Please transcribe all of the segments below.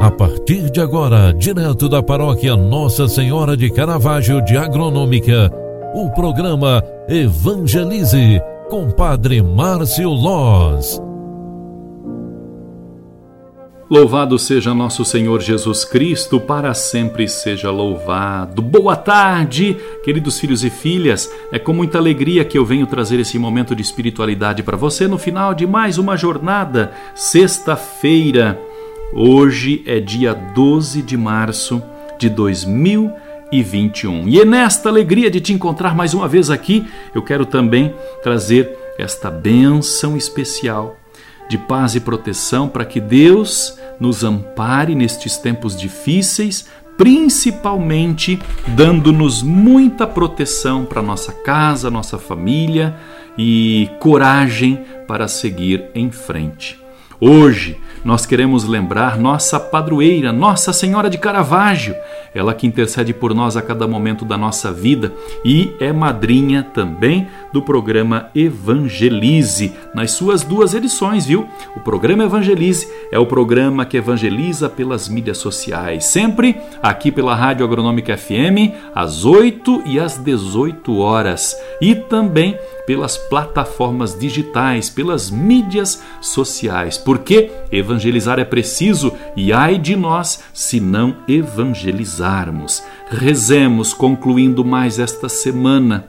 A partir de agora, direto da paróquia Nossa Senhora de Caravaggio de Agronômica, o programa Evangelize com Padre Márcio Loz. Louvado seja nosso Senhor Jesus Cristo, para sempre seja louvado. Boa tarde, queridos filhos e filhas. É com muita alegria que eu venho trazer esse momento de espiritualidade para você no final de mais uma jornada, sexta-feira Hoje é dia 12 de março de 2021. E é nesta alegria de te encontrar mais uma vez aqui, eu quero também trazer esta bênção especial de paz e proteção para que Deus nos ampare nestes tempos difíceis, principalmente dando-nos muita proteção para nossa casa, nossa família e coragem para seguir em frente. Hoje nós queremos lembrar nossa padroeira, Nossa Senhora de Caravaggio, ela que intercede por nós a cada momento da nossa vida e é madrinha também do programa Evangelize, nas suas duas edições, viu? O programa Evangelize é o programa que evangeliza pelas mídias sociais, sempre aqui pela Rádio Agronômica FM, às 8 e às 18 horas, e também pelas plataformas digitais, pelas mídias sociais, porque evangelizar é preciso e ai de nós se não evangelizarmos. Rezemos concluindo mais esta semana.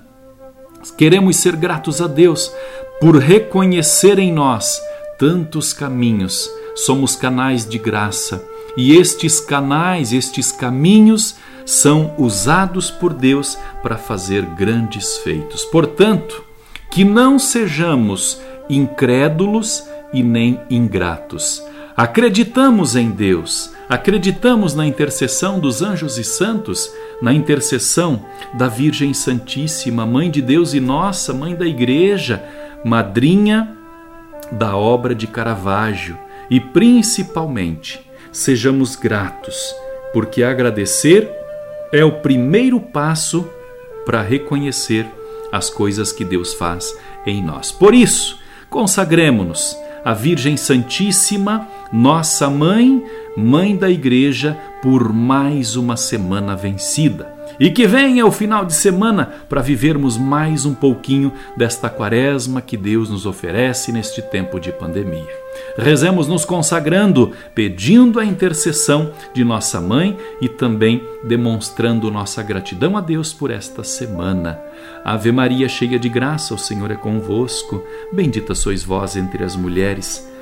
Queremos ser gratos a Deus por reconhecer em nós tantos caminhos. Somos canais de graça e estes canais, estes caminhos são usados por Deus para fazer grandes feitos. Portanto, que não sejamos incrédulos e nem ingratos. Acreditamos em Deus, acreditamos na intercessão dos anjos e santos, na intercessão da Virgem Santíssima, Mãe de Deus e nossa Mãe da Igreja, madrinha da obra de Caravaggio, e principalmente sejamos gratos, porque agradecer é o primeiro passo para reconhecer as coisas que Deus faz em nós. Por isso, consagremos-nos à Virgem Santíssima, nossa mãe, mãe da Igreja, por mais uma semana vencida. E que venha o final de semana para vivermos mais um pouquinho desta quaresma que Deus nos oferece neste tempo de pandemia. Rezemos nos consagrando, pedindo a intercessão de nossa mãe e também demonstrando nossa gratidão a Deus por esta semana. Ave Maria, cheia de graça, o Senhor é convosco. Bendita sois vós entre as mulheres.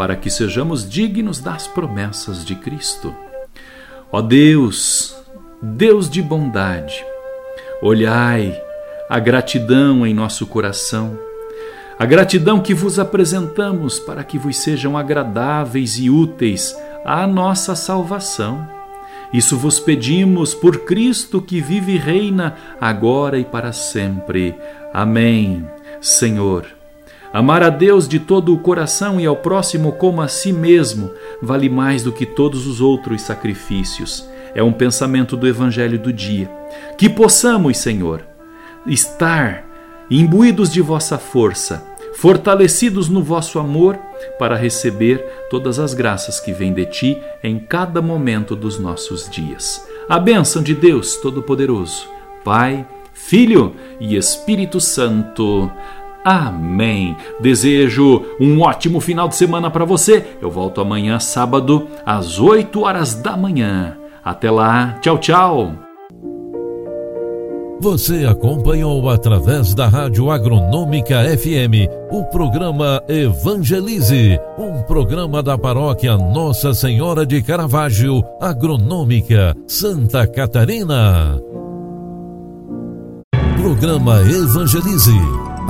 para que sejamos dignos das promessas de Cristo. Ó Deus, Deus de bondade, olhai a gratidão em nosso coração, a gratidão que vos apresentamos para que vos sejam agradáveis e úteis à nossa salvação. Isso vos pedimos por Cristo que vive e reina agora e para sempre. Amém. Senhor, Amar a Deus de todo o coração e ao próximo como a si mesmo vale mais do que todos os outros sacrifícios. É um pensamento do Evangelho do dia. Que possamos, Senhor, estar imbuídos de vossa força, fortalecidos no vosso amor, para receber todas as graças que vêm de ti em cada momento dos nossos dias. A bênção de Deus Todo-Poderoso, Pai, Filho e Espírito Santo. Amém. Desejo um ótimo final de semana para você. Eu volto amanhã, sábado, às 8 horas da manhã. Até lá. Tchau, tchau. Você acompanhou através da Rádio Agronômica FM o programa Evangelize, um programa da paróquia Nossa Senhora de Caravaggio, Agronômica, Santa Catarina. Programa Evangelize